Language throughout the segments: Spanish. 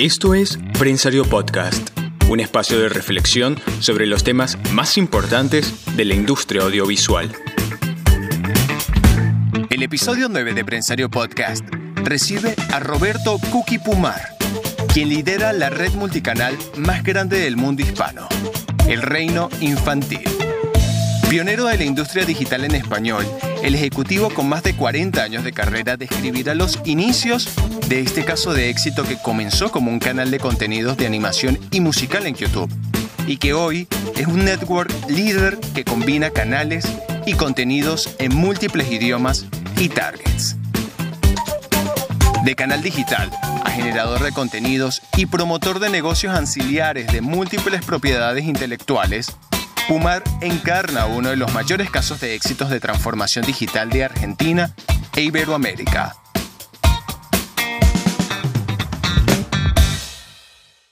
Esto es Prensario Podcast, un espacio de reflexión sobre los temas más importantes de la industria audiovisual. El episodio 9 de Prensario Podcast recibe a Roberto Kuki Pumar, quien lidera la red multicanal más grande del mundo hispano, El Reino Infantil. Pionero de la industria digital en español, el ejecutivo con más de 40 años de carrera describirá los inicios de este caso de éxito que comenzó como un canal de contenidos de animación y musical en YouTube y que hoy es un network líder que combina canales y contenidos en múltiples idiomas y targets. De canal digital a generador de contenidos y promotor de negocios anciliares de múltiples propiedades intelectuales, Pumar encarna uno de los mayores casos de éxitos de transformación digital de Argentina e Iberoamérica.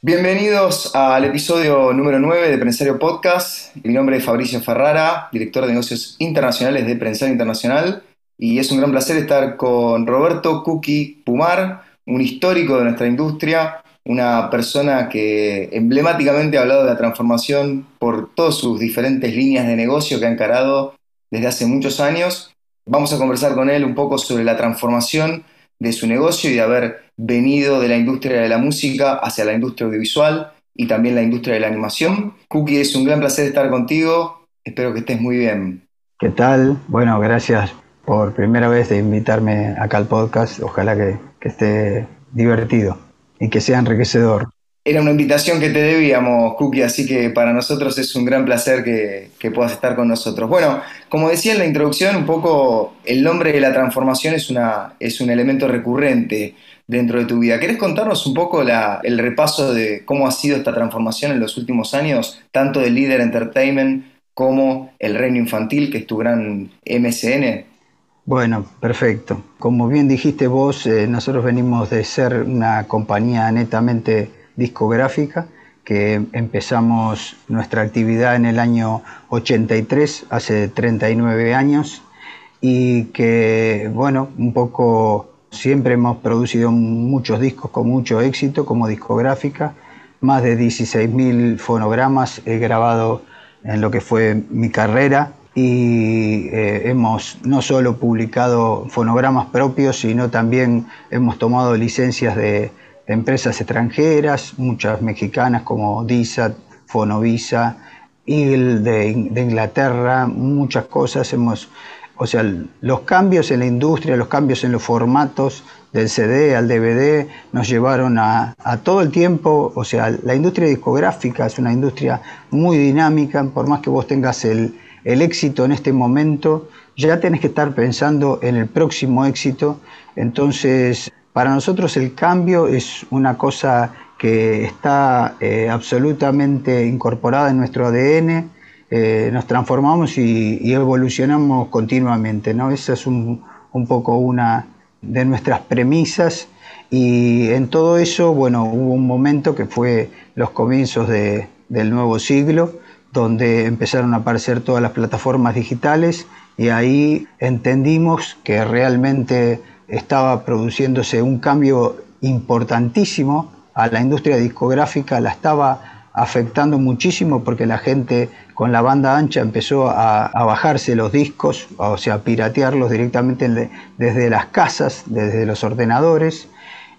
Bienvenidos al episodio número 9 de Prensario Podcast. Mi nombre es Fabricio Ferrara, director de negocios internacionales de Prensario Internacional, y es un gran placer estar con Roberto Kuki Pumar, un histórico de nuestra industria, una persona que emblemáticamente ha hablado de la transformación por todas sus diferentes líneas de negocio que ha encarado desde hace muchos años. Vamos a conversar con él un poco sobre la transformación de su negocio y de haber venido de la industria de la música hacia la industria audiovisual y también la industria de la animación. Cookie, es un gran placer estar contigo. Espero que estés muy bien. ¿Qué tal? Bueno, gracias por primera vez de invitarme acá al podcast. Ojalá que, que esté divertido y que sea enriquecedor. Era una invitación que te debíamos, Cookie, así que para nosotros es un gran placer que, que, puedas estar con nosotros. Bueno, como decía en la introducción, un poco el nombre de la transformación es, una, es un elemento recurrente dentro de tu vida. ¿Querés contarnos un poco el repaso de cómo ha sido esta transformación en los últimos años, tanto de Líder Entertainment como el Reino Infantil, que es tu gran MCN? Bueno, perfecto. Como bien dijiste vos, eh, nosotros venimos de ser una compañía netamente discográfica, que empezamos nuestra actividad en el año 83, hace 39 años, y que, bueno, un poco siempre hemos producido muchos discos con mucho éxito como discográfica, más de 16.000 fonogramas he grabado en lo que fue mi carrera y eh, hemos no solo publicado fonogramas propios, sino también hemos tomado licencias de, empresas extranjeras, muchas mexicanas como DISAT, Fonovisa, Eagle de, Inglaterra, muchas cosas. Hemos, o sea, los cambios en la industria, los cambios en los formatos del CD al DVD nos llevaron a todo el tiempo, o sea, la industria discográfica es una industria muy dinámica, por más que vos tengas el, el éxito en este momento, ya tenés que estar pensando en el próximo éxito. Entonces, para nosotros el cambio es una cosa que está eh, absolutamente incorporada en nuestro ADN. Eh, nos transformamos y, evolucionamos continuamente. ¿no? Esa es un, poco una de nuestras premisas. Y en todo eso, bueno, hubo un momento que fue los comienzos del nuevo siglo, donde empezaron a aparecer todas las plataformas digitales y ahí entendimos que realmente estaba produciéndose un cambio importantísimo a la industria discográfica, la estaba afectando muchísimo porque la gente con la banda ancha empezó a, bajarse los discos, o sea, a piratearlos directamente desde las casas, desde los ordenadores.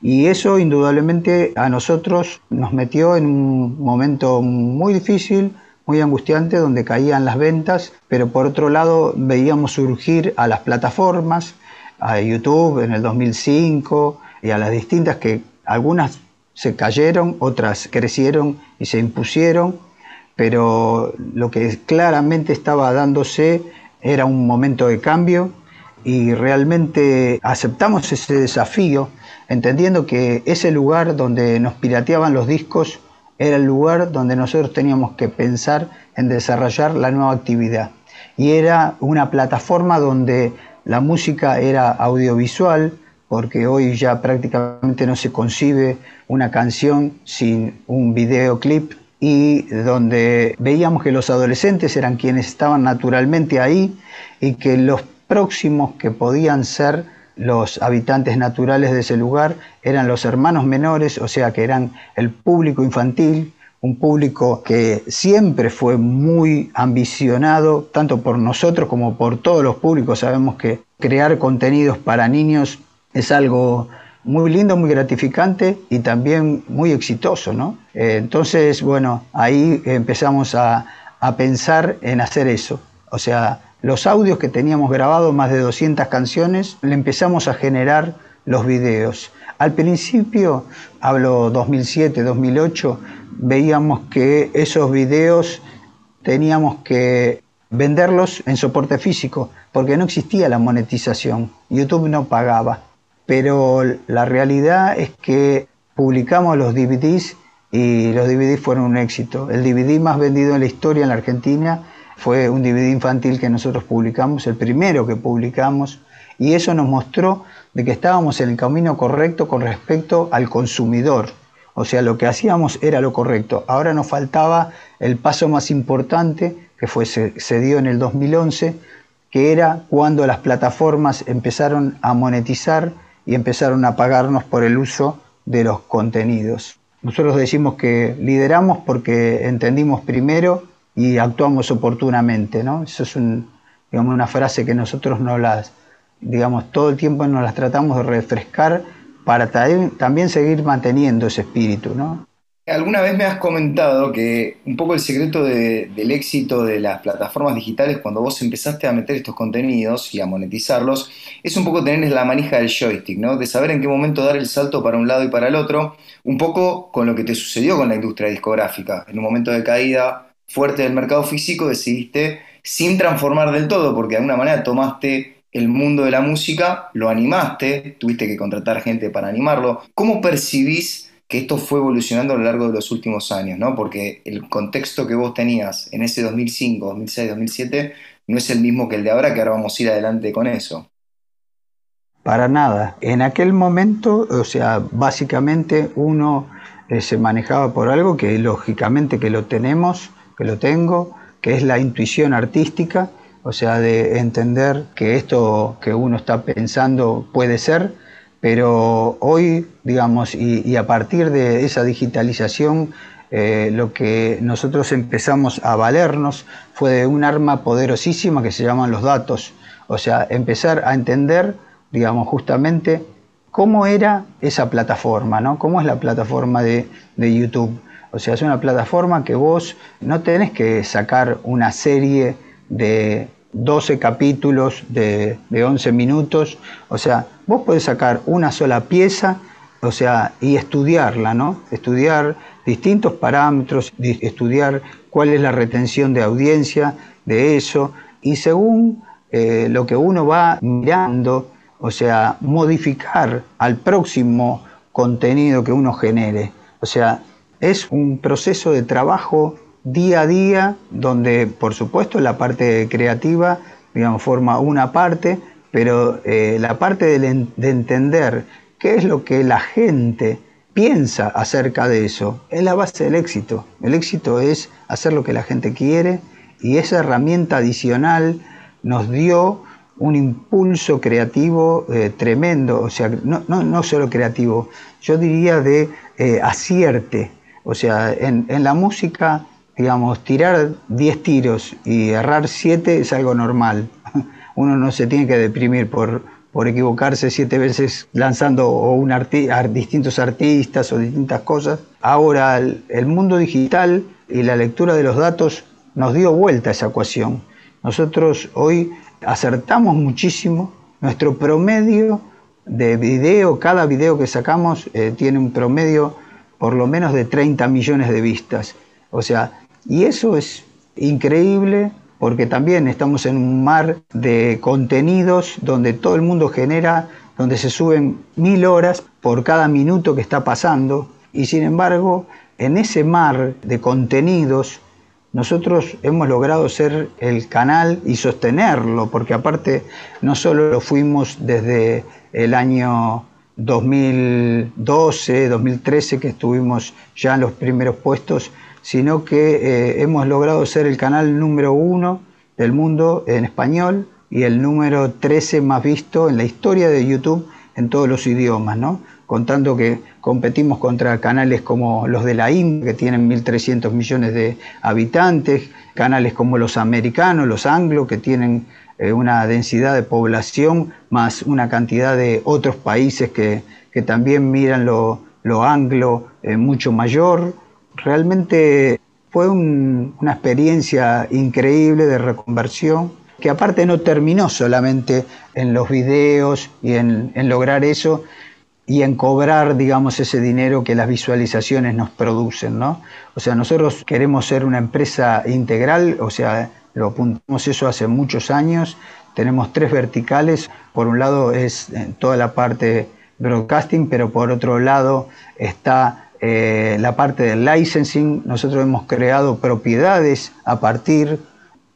Y eso indudablemente a nosotros nos metió en un momento muy difícil, muy angustiante donde caían las ventas, pero por otro lado veíamos surgir a las plataformas, a YouTube en el 2005 y a las distintas que algunas se cayeron, otras crecieron y se impusieron, pero lo que claramente estaba dándose era un momento de cambio y realmente aceptamos ese desafío, entendiendo que ese lugar donde nos pirateaban los discos era el lugar donde nosotros teníamos que pensar en desarrollar la nueva actividad. Y era una plataforma donde la música era audiovisual, porque hoy ya prácticamente no se concibe una canción sin un videoclip y donde veíamos que los adolescentes eran quienes estaban naturalmente ahí y que los próximos que podían ser los habitantes naturales de ese lugar eran los hermanos menores, o sea que eran el público infantil, un público que siempre fue muy ambicionado, tanto por nosotros como por todos los públicos. Sabemos que crear contenidos para niños es algo muy lindo, muy gratificante y también muy exitoso, ¿no? Eh, entonces, bueno, ahí empezamos a, a pensar en hacer eso. O sea, los audios que teníamos grabados, más de 200 canciones, le empezamos a generar los videos. Al principio, hablo 2007, 2008, veíamos que esos videos teníamos que venderlos en soporte físico, porque no existía la monetización. YouTube no pagaba. Pero la realidad es que publicamos los DVDs y los DVDs fueron un éxito. El DVD más vendido en la historia en la Argentina fue un DVD infantil que nosotros publicamos, el primero que publicamos, y eso nos mostró de que estábamos en el camino correcto con respecto al consumidor. O sea, lo que hacíamos era lo correcto. Ahora nos faltaba el paso más importante, que fue, se, se dio en el 2011, que era cuando las plataformas empezaron a monetizar y empezaron a pagarnos por el uso de los contenidos. Nosotros decimos que lideramos porque entendimos primero y actuamos oportunamente, ¿no? Eso es digamos, una frase que nosotros no las, digamos, todo el tiempo nos las tratamos de refrescar para también seguir manteniendo ese espíritu. Alguna vez me has comentado que un poco el secreto del éxito de las plataformas digitales cuando vos empezaste a meter estos contenidos y a monetizarlos es un poco tener la manija del joystick, ¿no? De saber en qué momento dar el salto para un lado y para el otro, un poco con lo que te sucedió con la industria discográfica. En un momento de caída fuerte del mercado físico decidiste, sin transformar del todo, porque de alguna manera tomaste el mundo de la música, lo animaste, tuviste que contratar gente para animarlo. ¿Cómo percibís que esto fue evolucionando a lo largo de los últimos años? ¿no? Porque el contexto que vos tenías en ese 2005, 2006, 2007 no es el mismo que el de ahora, que ahora vamos a ir adelante con eso. Para nada. En aquel momento, o sea, básicamente uno eh, se manejaba por algo que lógicamente que lo tenemos, que lo tengo, que es la intuición artística, o sea, de entender que esto que uno está pensando puede ser, pero hoy, digamos, y, a partir de esa digitalización, eh, lo que nosotros empezamos a valernos fue de un arma poderosísima que se llaman los datos, o sea, empezar a entender, digamos, justamente cómo era esa plataforma, ¿no? ¿Cómo es la plataforma de, de YouTube? O sea, es una plataforma que vos no tenés que sacar una serie de 12 capítulos de, 11 minutos. O sea, vos podés sacar una sola pieza, o sea, y estudiarla, ¿no? Estudiar distintos parámetros, estudiar cuál es la retención de audiencia de eso, y según eh, lo que uno va mirando, o sea, modificar al próximo contenido que uno genere. O sea, es un proceso de trabajo día a día donde, por supuesto, la parte creativa, digamos, forma una parte, pero eh, la parte de, de entender qué es lo que la gente piensa acerca de eso es la base del éxito. El éxito es hacer lo que la gente quiere y esa herramienta adicional nos dio un impulso creativo eh, tremendo, o sea, no, no, no, solo creativo, yo diría de eh, acierte, o sea, en, la música, digamos, tirar 10 tiros y errar 7 es algo normal. Uno no se tiene que deprimir por, por equivocarse siete veces lanzando un a distintos artistas o distintas cosas. Ahora el, mundo digital y la lectura de los datos nos dio vuelta a esa ecuación. Nosotros hoy acertamos muchísimo. Nuestro promedio de video, cada video que sacamos eh, tiene un promedio por lo menos de 30 millones de vistas. O sea, y eso es increíble porque también estamos en un mar de contenidos donde todo el mundo genera, donde se suben mil horas por cada minuto que está pasando. Y sin embargo, en ese mar de contenidos, nosotros hemos logrado ser el canal y sostenerlo, porque aparte no solo lo fuimos desde el año 2012, 2013, que estuvimos ya en los primeros puestos, sino que eh, hemos logrado ser el canal número uno del mundo en español y el número 13 más visto en la historia de YouTube en todos los idiomas, ¿no? contando que competimos contra canales como los de la India, que tienen 1.300 millones de habitantes, canales como los americanos, los anglos, que tienen eh, una densidad de población, más una cantidad de otros países que, también miran lo, anglo eh, mucho mayor. Realmente fue una experiencia increíble de reconversión que aparte no terminó solamente en los videos y en, lograr eso y en cobrar, digamos, ese dinero que las visualizaciones nos producen, ¿no? O sea, nosotros queremos ser una empresa integral, o sea, lo apuntamos eso hace muchos años, tenemos tres verticales, por un lado es eh, toda la parte broadcasting, pero por otro lado está eh, la parte del licensing, nosotros hemos creado propiedades a partir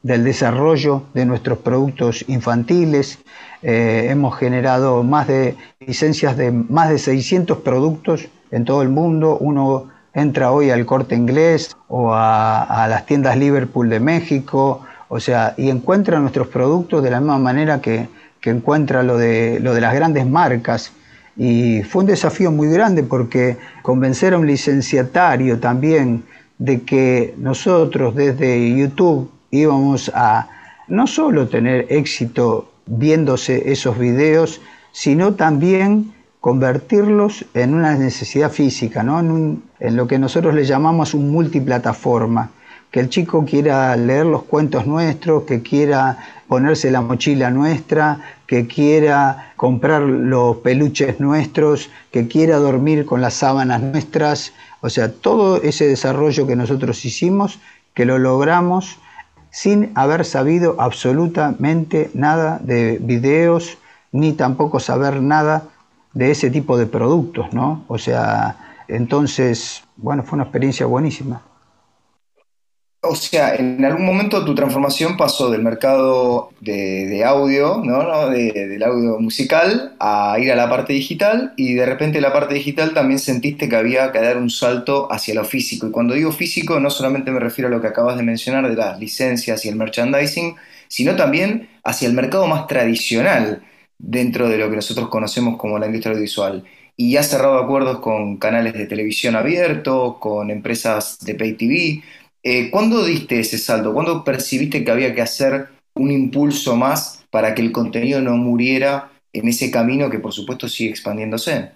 del desarrollo de nuestros productos infantiles. Eh, hemos generado más de licencias de más de 600 productos en todo el mundo. Uno entra hoy al corte inglés o a, las tiendas Liverpool de México, o sea, y encuentra nuestros productos de la misma manera que, que encuentra lo de, las grandes marcas. Y fue un desafío muy grande porque convencer a un licenciatario también de que nosotros desde YouTube íbamos a no solo tener éxito viéndose esos videos, sino también convertirlos en una necesidad física, ¿no? en, en lo que nosotros le llamamos un multiplataforma, que el chico quiera leer los cuentos nuestros, que quiera ponerse la mochila nuestra, que quiera comprar los peluches nuestros, que quiera dormir con las sábanas nuestras, o sea, todo ese desarrollo que nosotros hicimos, que lo logramos sin haber sabido absolutamente nada de videos, ni tampoco saber nada de ese tipo de productos, ¿no? O sea, entonces, bueno, fue una experiencia buenísima. O sea, en algún momento tu transformación pasó del mercado de, audio, ¿no? del audio musical, a ir a la parte digital y de repente la parte digital también sentiste que había que dar un salto hacia lo físico. Y cuando digo físico no solamente me refiero a lo que acabas de mencionar de las licencias y el merchandising, sino también hacia el mercado más tradicional dentro de lo que nosotros conocemos como la industria audiovisual. Y has cerrado acuerdos con canales de televisión abierto, con empresas de pay TV eh, ¿Cuándo diste ese salto? ¿Cuándo percibiste que había que hacer un impulso más para que el contenido no muriera en ese camino que por supuesto sigue expandiéndose?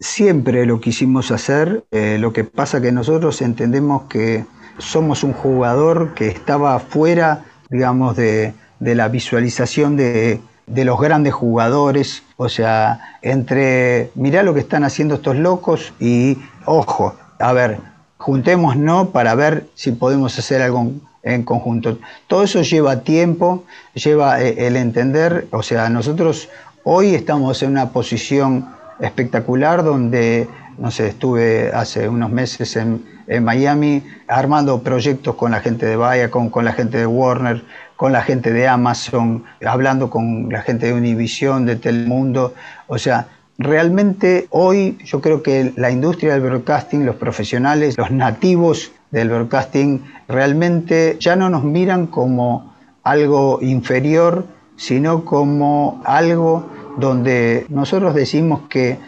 Siempre lo quisimos hacer, eh, lo que pasa que nosotros entendemos que somos un jugador que estaba fuera, digamos, de, la visualización de, de, los grandes jugadores, o sea, entre, mirá lo que están haciendo estos locos y, ojo, a ver, juntémonos para ver si podemos hacer algo en conjunto. Todo eso lleva tiempo, lleva eh, el entender, o sea, nosotros hoy estamos en una posición espectacular donde, no sé, estuve hace unos meses en, Miami armando proyectos con la gente de Viacom, con la gente de Warner, con la gente de Amazon, hablando con la gente de Univision, de Telemundo, o sea, Realmente hoy yo creo que la industria del broadcasting, los profesionales, los nativos del broadcasting, realmente ya no nos miran como algo inferior, sino como algo donde nosotros decimos que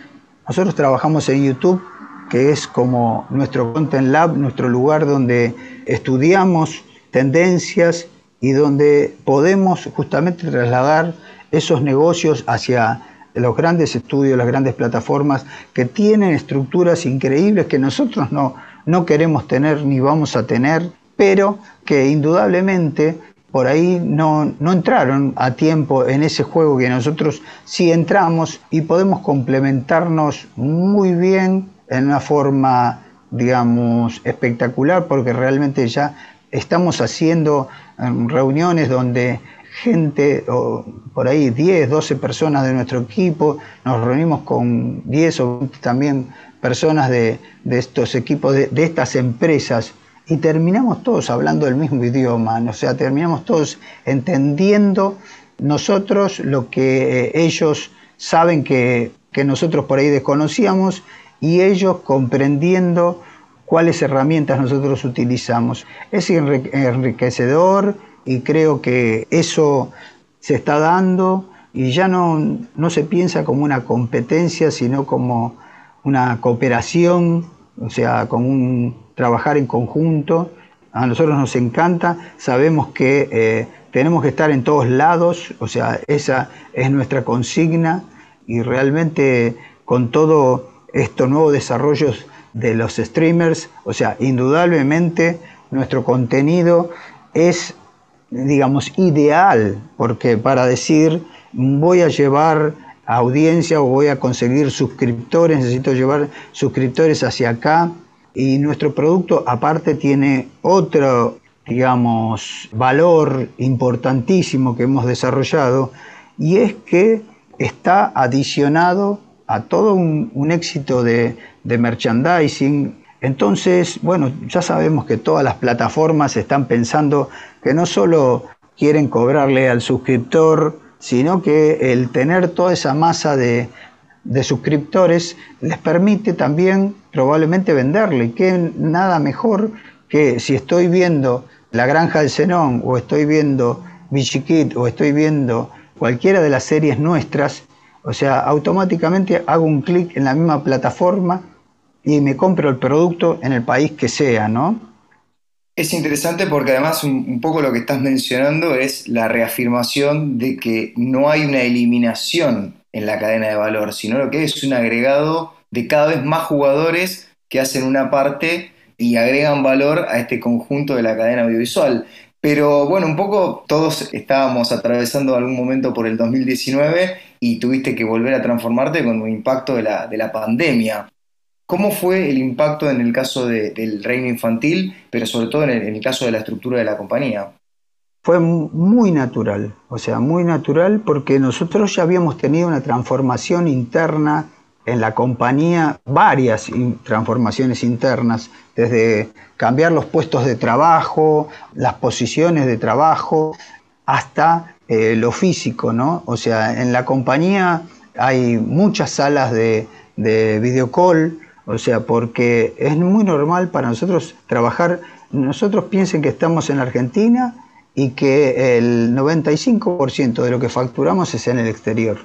nosotros trabajamos en YouTube, que es como nuestro Content Lab, nuestro lugar donde estudiamos tendencias y donde podemos justamente trasladar esos negocios hacia los grandes estudios, las grandes plataformas que tienen estructuras increíbles que nosotros no, no queremos tener ni vamos a tener, pero que indudablemente por ahí no, no, entraron a tiempo en ese juego que nosotros sí entramos y podemos complementarnos muy bien en una forma, digamos, espectacular, porque realmente ya estamos haciendo em, reuniones donde gente, o por ahí 10, 12 personas de nuestro equipo, nos reunimos con 10 o 20 también personas de, estos equipos, de, estas empresas, y terminamos todos hablando el mismo idioma, o sea, terminamos todos entendiendo nosotros lo que ellos saben que, que nosotros por ahí desconocíamos y ellos comprendiendo cuáles herramientas nosotros utilizamos. Es enriquecedor, y creo que eso se está dando y ya no, no se piensa como una competencia, sino como una cooperación, o sea, como un trabajar en conjunto. A nosotros nos encanta, sabemos que eh, tenemos que estar en todos lados, o sea, esa es nuestra consigna y realmente con todo estos nuevos desarrollos de los streamers, o sea, indudablemente nuestro contenido es, digamos, ideal, porque para decir, voy a llevar audiencia o voy a conseguir suscriptores, necesito llevar suscriptores hacia acá. Y nuestro producto aparte tiene otro, digamos, valor importantísimo que hemos desarrollado y es que está adicionado a todo un, éxito de, de merchandising. Entonces, bueno, ya sabemos que todas las plataformas están pensando que no solo quieren cobrarle al suscriptor sino que el tener toda esa masa de, suscriptores les permite también probablemente venderle. Que nada mejor que si estoy viendo La Granja del Zenón o estoy viendo Bichiquit o estoy viendo cualquiera de las series nuestras, o sea, automáticamente hago un clic en la misma plataforma y me compro el producto en el país que sea, ¿no? Es interesante porque además un, poco lo que estás mencionando es la reafirmación de que no hay una eliminación en la cadena de valor, sino lo que es un agregado de cada vez más jugadores que hacen una parte y agregan valor a este conjunto de la cadena audiovisual. Pero bueno, un poco todos estábamos atravesando algún momento por el 2019 y tuviste que volver a transformarte con un impacto de la, de la pandemia. ¿Cómo fue el impacto en el caso del reino infantil, pero sobre todo en el, caso de la estructura de la compañía? Fue muy natural, o sea, muy natural porque nosotros ya habíamos tenido una transformación interna en la compañía, varias transformaciones internas, desde cambiar los puestos de trabajo, las posiciones de trabajo, hasta eh, lo físico, ¿no? O sea, en la compañía hay muchas salas de, de videocall, o sea, porque es muy normal para nosotros trabajar, nosotros piensen que estamos en Argentina y que el 95% de lo que facturamos es en el exterior.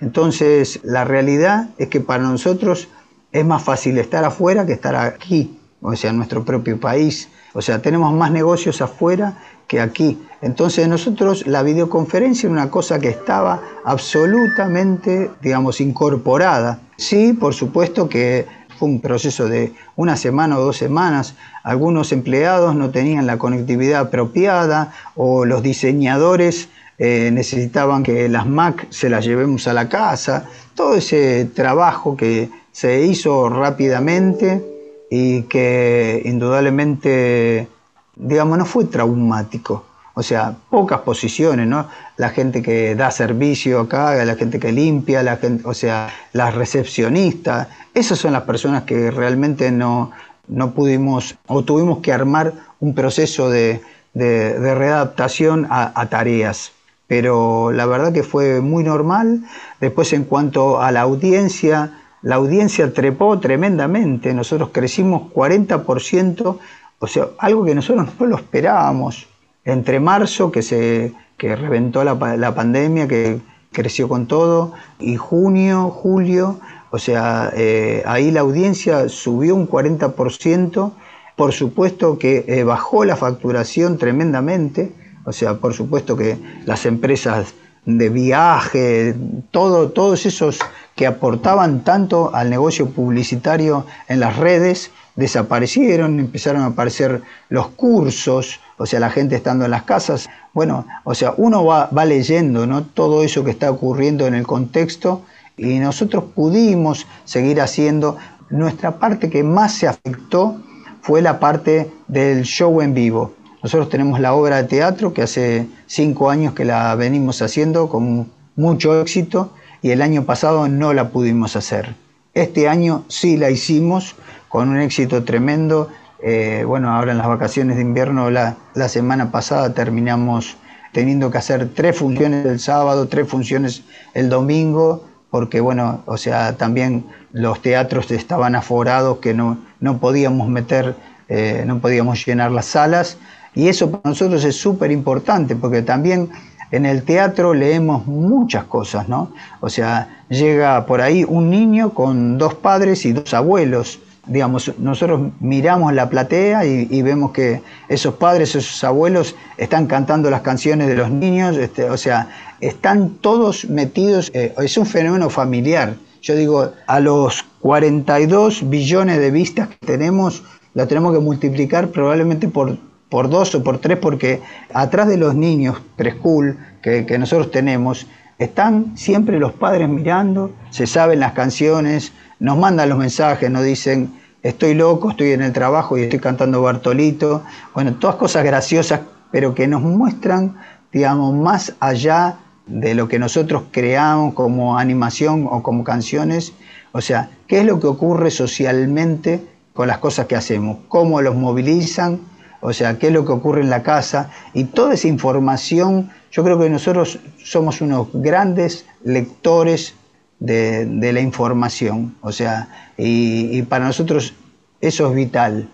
Entonces, la realidad es que para nosotros es más fácil estar afuera que estar aquí, o sea, en nuestro propio país. O sea, tenemos más negocios afuera que aquí. Entonces nosotros la videoconferencia era una cosa que estaba absolutamente, digamos, incorporada. Sí, por supuesto que fue un proceso de una semana o dos semanas. Algunos empleados no tenían la conectividad apropiada o los diseñadores eh, necesitaban que las Mac se las llevemos a la casa. Todo ese trabajo que se hizo rápidamente y que indudablemente, digamos, no fue traumático. O sea, pocas posiciones, ¿no? La gente que da servicio acá, la gente que limpia, la o sea, las recepcionistas. Esas son las personas que realmente no, no pudimos o tuvimos que armar un proceso de, de, readaptación a, tareas. Pero la verdad que fue muy normal. Después en cuanto a la audiencia, la audiencia trepó tremendamente. Nosotros crecimos 40%, o sea, algo que nosotros no lo esperábamos entre marzo, que se que reventó la, pandemia, que creció con todo, y junio, julio, o sea, eh, ahí la audiencia subió un 40%, por supuesto que eh, bajó la facturación tremendamente, o sea, por supuesto que las empresas de viaje, todo, todos esos que aportaban tanto al negocio publicitario en las redes, desaparecieron, empezaron a aparecer los cursos, o sea, la gente estando en las casas. Bueno, o sea, uno va, leyendo ¿no? todo eso que está ocurriendo en el contexto y nosotros pudimos seguir haciendo. Nuestra parte que más se afectó fue la parte del show en vivo. Nosotros tenemos la obra de teatro que hace cinco años que la venimos haciendo con mucho éxito y el año pasado no la pudimos hacer. Este año sí la hicimos con un éxito tremendo eh, bueno, ahora en las vacaciones de invierno, la, semana pasada terminamos teniendo que hacer tres funciones el sábado, tres funciones el domingo, porque bueno, o sea, también los teatros estaban aforados que no, no podíamos meter, eh, no podíamos llenar las salas. Y eso para nosotros es súper importante, porque también en el teatro leemos muchas cosas, ¿no? O sea, llega por ahí un niño con dos padres y dos abuelos. Digamos, nosotros miramos la platea y, vemos que esos padres, esos abuelos están cantando las canciones de los niños, este, o sea, están todos metidos, eh, es un fenómeno familiar. Yo digo, a los 42 billones de vistas que tenemos, lo tenemos que multiplicar probablemente por, por dos o por tres, porque atrás de los niños preschool que nosotros tenemos, están siempre los padres mirando, se saben las canciones, nos mandan los mensajes, nos dicen, estoy loco, estoy en el trabajo y estoy cantando Bartolito. Bueno, todas cosas graciosas, pero que nos muestran, digamos, más allá de lo que nosotros creamos como animación o como canciones, o sea, qué es lo que ocurre socialmente con las cosas que hacemos, cómo los movilizan, o sea, qué es lo que ocurre en la casa y toda esa información, yo creo que nosotros somos unos grandes lectores de, la información, o sea, y para nosotros eso es vital.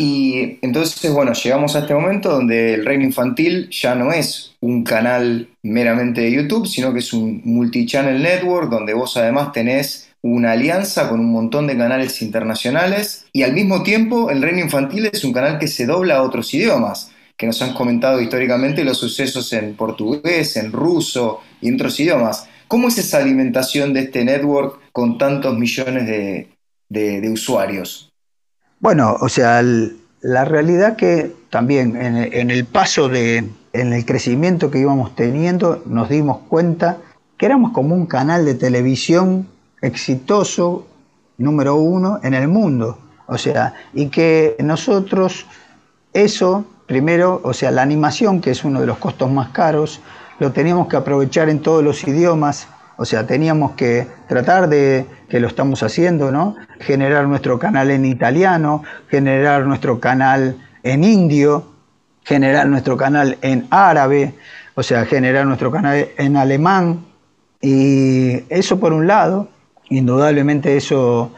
Y entonces, bueno, llegamos a este momento donde el reino infantil ya no es un canal meramente de YouTube, sino que es un multichannel network donde vos además tenés una alianza con un montón de canales internacionales y al mismo tiempo el reino infantil es un canal que se dobla a otros idiomas, que nos han comentado históricamente los sucesos en portugués, en ruso y en otros idiomas. ¿Cómo es esa alimentación de este network con tantos millones de usuarios? Bueno, o sea, la realidad que también en, el paso de, en el crecimiento que íbamos teniendo, nos dimos cuenta que éramos como un canal de televisión exitoso, número uno, en el mundo. O sea, y que nosotros, eso, primero, o sea, la animación, que es uno de los costos más caros, lo teníamos que aprovechar en todos los idiomas, o sea, teníamos que tratar de, que lo estamos haciendo, ¿no? Generar nuestro canal en italiano, generar nuestro canal en indio, generar nuestro canal en árabe, o sea, generar nuestro canal en alemán. Y eso por un lado, indudablemente eso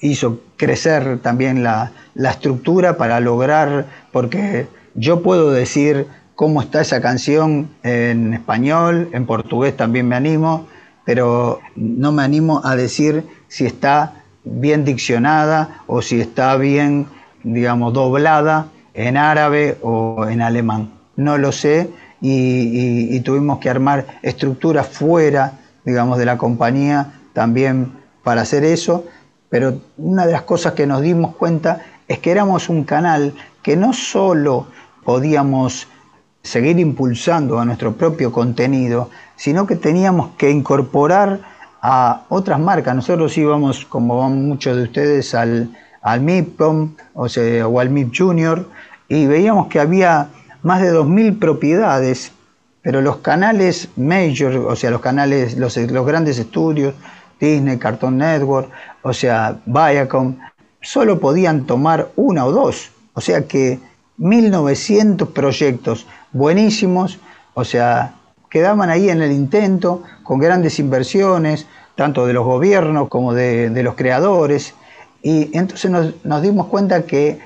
hizo crecer también la, la estructura para lograr, porque yo puedo decir cómo está esa canción en español, en portugués también me animo, pero no me animo a decir si está bien diccionada o si está bien, digamos, doblada en árabe o en alemán. No lo sé y, tuvimos que armar estructuras fuera, digamos, de la compañía también para hacer eso, pero una de las cosas que nos dimos cuenta es que éramos un canal que no solo podíamos seguir impulsando a nuestro propio contenido, sino que teníamos que incorporar a otras marcas. Nosotros íbamos, como van muchos de ustedes, al, al MIPCOM o, sea, o al MIP Junior y veíamos que había más de 2.000 propiedades, pero los canales major, o sea, los canales, los, los grandes estudios, Disney, Cartoon Network, o sea, Viacom, solo podían tomar una o dos. O sea que 1.900 proyectos buenísimos, o sea, quedaban ahí en el intento con grandes inversiones, tanto de los gobiernos como de, los creadores, y entonces nos, dimos cuenta que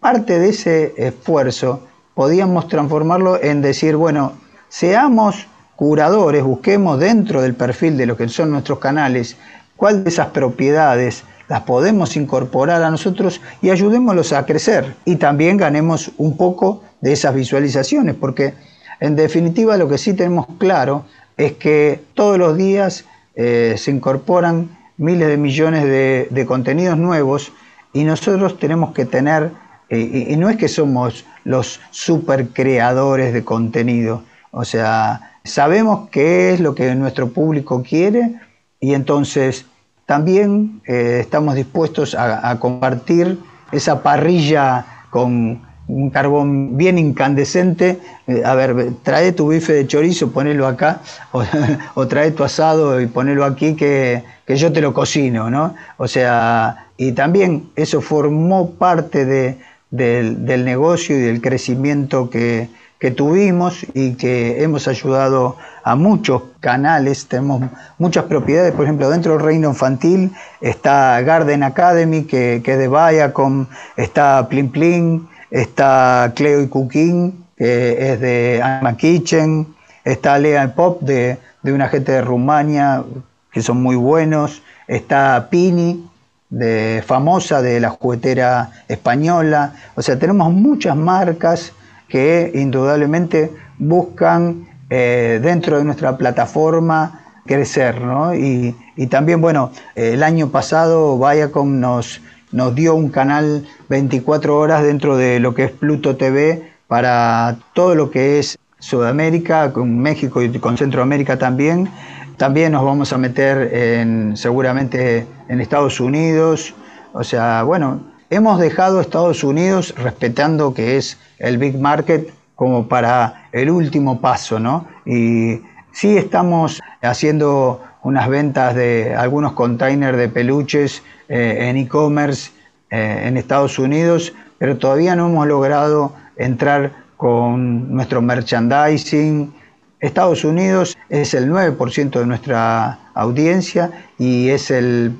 parte de ese esfuerzo podíamos transformarlo en decir, bueno, seamos curadores, busquemos dentro del perfil de lo que son nuestros canales, cuál de esas propiedades las podemos incorporar a nosotros y ayudémoslos a crecer. Y también ganemos un poco de esas visualizaciones, porque en definitiva, lo que sí tenemos claro es que todos los días eh, se incorporan miles de millones de, contenidos nuevos y nosotros tenemos que tener, eh, y, no es que somos los super creadores de contenido, o sea, sabemos qué es lo que nuestro público quiere y entonces también eh, estamos dispuestos a compartir esa parrilla con un carbón bien incandescente, eh, a ver, trae tu bife de chorizo, ponelo acá, o, trae tu asado y ponelo aquí que, yo te lo cocino, ¿no? O sea, y también eso formó parte de, del negocio y del crecimiento que, que tuvimos y que hemos ayudado a muchos canales, tenemos muchas propiedades, por ejemplo, dentro del reino infantil está Garden Academy, que, que es de Viacom, está Plin Plin, está Cleo y Cooking, que es de Anna Kitchen, está Lea Pop de, de una gente de Rumania, que son muy buenos, está Pini, de famosa de la juguetera española, o sea, tenemos muchas marcas que indudablemente buscan eh, dentro de nuestra plataforma crecer, ¿no? Y, también, bueno, el año pasado Viacom nos, nos dio un canal 24 horas dentro de lo que es Pluto TV para todo lo que es Sudamérica, con México y con Centroamérica también. También nos vamos a meter en, seguramente en Estados Unidos. O sea, bueno, hemos dejado Estados Unidos respetando que es el big market como para el último paso, ¿no? Y sí estamos haciendo unas ventas de algunos containers de peluches eh, en e-commerce eh, en Estados Unidos, pero todavía no hemos logrado entrar con nuestro merchandising. Estados Unidos es el 9% de nuestra audiencia y es el,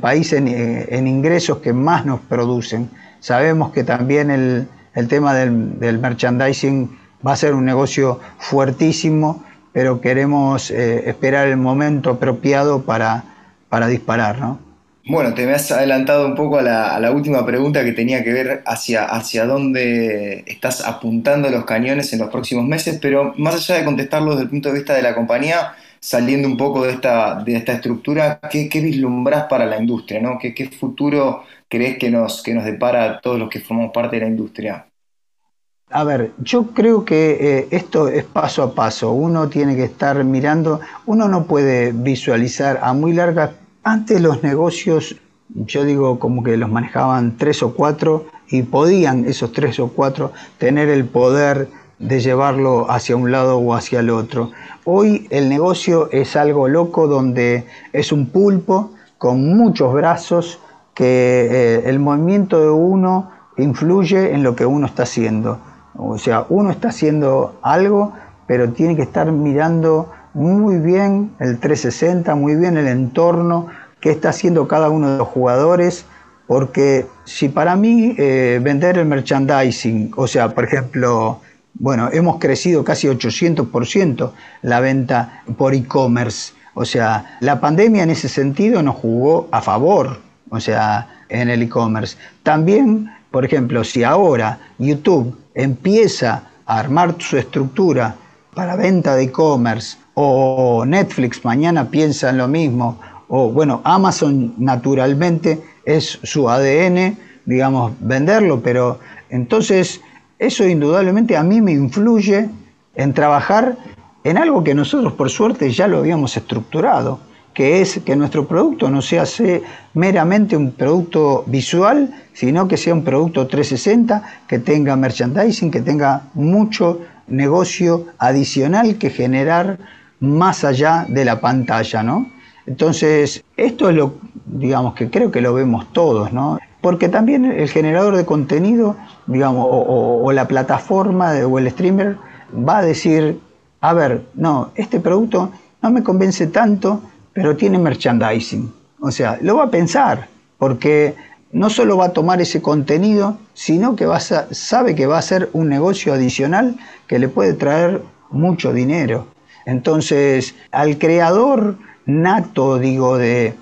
país en, ingresos que más nos producen. Sabemos que también el, el tema del, merchandising va a ser un negocio fuertísimo, pero queremos eh, esperar el momento apropiado para, para disparar, ¿no? Bueno, te me has adelantado un poco a la, última pregunta que tenía que ver hacia, hacia dónde estás apuntando los cañones en los próximos meses, pero más allá de contestarlo desde el punto de vista de la compañía, saliendo un poco de esta, de esta estructura, ¿qué, qué para la industria? ¿no? ¿Qué, ¿Qué futuro crees que nos, que nos depara a todos los que formamos parte de la industria? A ver, yo creo que eh, esto es paso a paso. Uno tiene que estar mirando, uno no puede visualizar a muy larga. Antes los negocios, yo digo como que los manejaban tres o cuatro y podían esos tres o cuatro tener el poder de llevarlo hacia un lado o hacia el otro. Hoy el negocio es algo loco donde es un pulpo con muchos brazos que eh, el movimiento de uno influye en lo que uno está haciendo. O sea, uno está haciendo algo, pero tiene que estar mirando muy bien el 360, muy bien el entorno, qué está haciendo cada uno de los jugadores, porque si para mí eh, vender el merchandising, o sea, por ejemplo, bueno, hemos crecido casi 800% la venta por e-commerce, o sea, la pandemia en ese sentido nos jugó a favor, o sea, en el e-commerce. También, por ejemplo, si ahora YouTube empieza a armar su estructura para venta de e-commerce o Netflix mañana piensa en lo mismo, o bueno, Amazon naturalmente es su ADN, digamos, venderlo, pero entonces eso indudablemente a mí me influye en trabajar en algo que nosotros por suerte ya lo habíamos estructurado que es que nuestro producto no sea meramente un producto visual, sino que sea un producto 360, que tenga merchandising, que tenga mucho negocio adicional que generar más allá de la pantalla, ¿no? Entonces, esto es lo, digamos, que creo que lo vemos todos, ¿no? Porque también el generador de contenido, digamos, o, la plataforma o el streamer va a decir, a ver, no, este producto no me convence tanto, pero tiene merchandising. O sea, lo va a pensar, porque no solo va a tomar ese contenido, sino que sabe que va a ser un negocio adicional que le puede traer mucho dinero. Entonces, al creador nato, digo, de,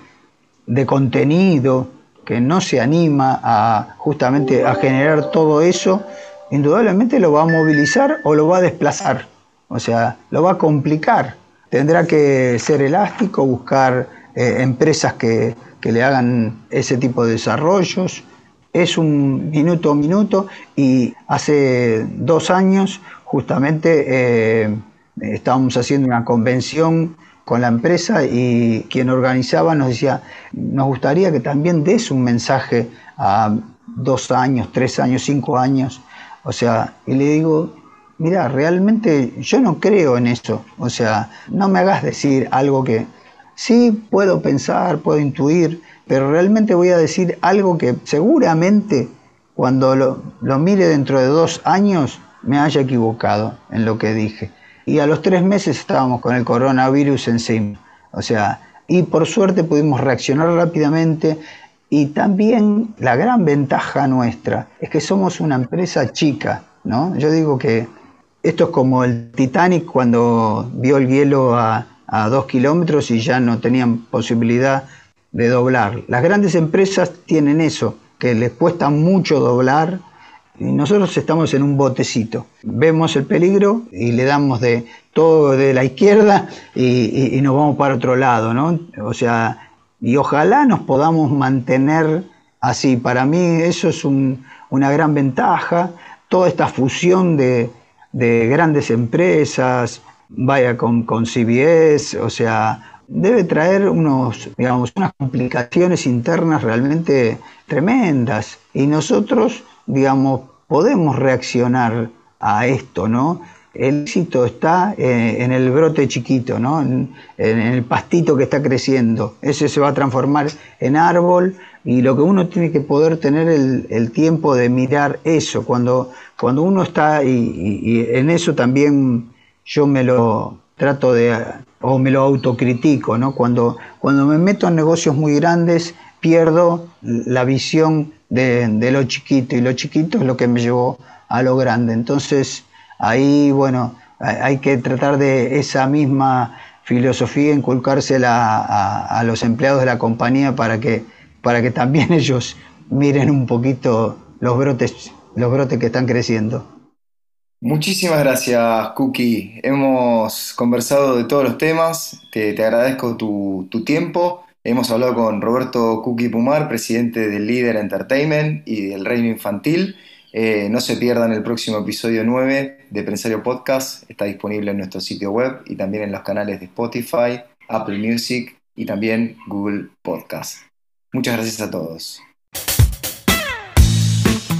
de contenido, que no se anima a justamente a generar todo eso, indudablemente lo va a movilizar o lo va a desplazar. O sea, lo va a complicar tendrá que ser elástico, buscar eh, empresas que, le hagan ese tipo de desarrollos. Es un minuto a minuto y hace dos años justamente eh, estábamos haciendo una convención con la empresa y quien organizaba nos decía, nos gustaría que también des un mensaje a dos años, tres años, cinco años. O sea, y le digo, mira, realmente yo no creo en eso. O sea, no me hagas decir algo que sí puedo pensar, puedo intuir, pero realmente voy a decir algo que seguramente cuando lo, lo mire dentro de dos años me haya equivocado en lo que dije. Y a los tres meses estábamos con el coronavirus encima. O sea, y por suerte pudimos reaccionar rápidamente. Y también la gran ventaja nuestra es que somos una empresa chica, ¿no? Yo digo que Esto es como el Titanic cuando vio el hielo a, a dos kilómetros y ya no tenían posibilidad de doblar. Las grandes empresas tienen eso, que les cuesta mucho doblar nosotros estamos en un botecito. Vemos el peligro y le damos de todo de la izquierda y, nos vamos para otro lado, ¿no? O sea, y ojalá nos podamos mantener así. Para mí eso es una gran ventaja. Toda esta fusión de, de grandes empresas, vaya con, con CBS, o sea, debe traer unos, digamos, unas complicaciones internas realmente tremendas. Y nosotros, digamos, podemos reaccionar a esto, ¿no? El éxito está eh, en el brote chiquito, ¿no? En, el pastito que está creciendo. Ese se va a transformar en árbol y lo que uno tiene que poder tener el, el tiempo de mirar eso. Cuando, cuando uno está, y, y en eso también yo me lo trato de, o me lo autocritico, ¿no? Cuando, cuando me meto en negocios muy grandes, pierdo la visión de, lo chiquito y lo chiquito es lo que me llevó a lo grande. Entonces, ahí, bueno, hay que tratar de esa misma filosofía, inculcársela a, a, los empleados de la compañía para que, para que también ellos miren un poquito los brotes, los brotes que están creciendo. Muchísimas gracias, Cookie. Hemos conversado de todos los temas. Te, agradezco tu, tiempo. Hemos hablado con Roberto Cookie Pumar, presidente del Líder Entertainment y del Reino Infantil. Eh, no se pierdan el próximo episodio 9 de Prensario Podcast. Está disponible en nuestro sitio web y también en los canales de Spotify, Apple Music y también Google Podcast. Muchas gracias a todos.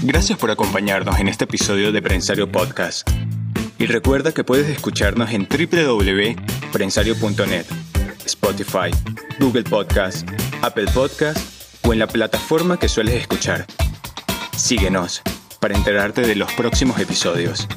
Gracias por acompañarnos en este episodio de Prensario Podcast. Y recuerda que puedes escucharnos en www.prensario.net, Spotify, Google Podcast, Apple Podcast o en la plataforma que sueles escuchar. Síguenos para enterarte de los próximos episodios.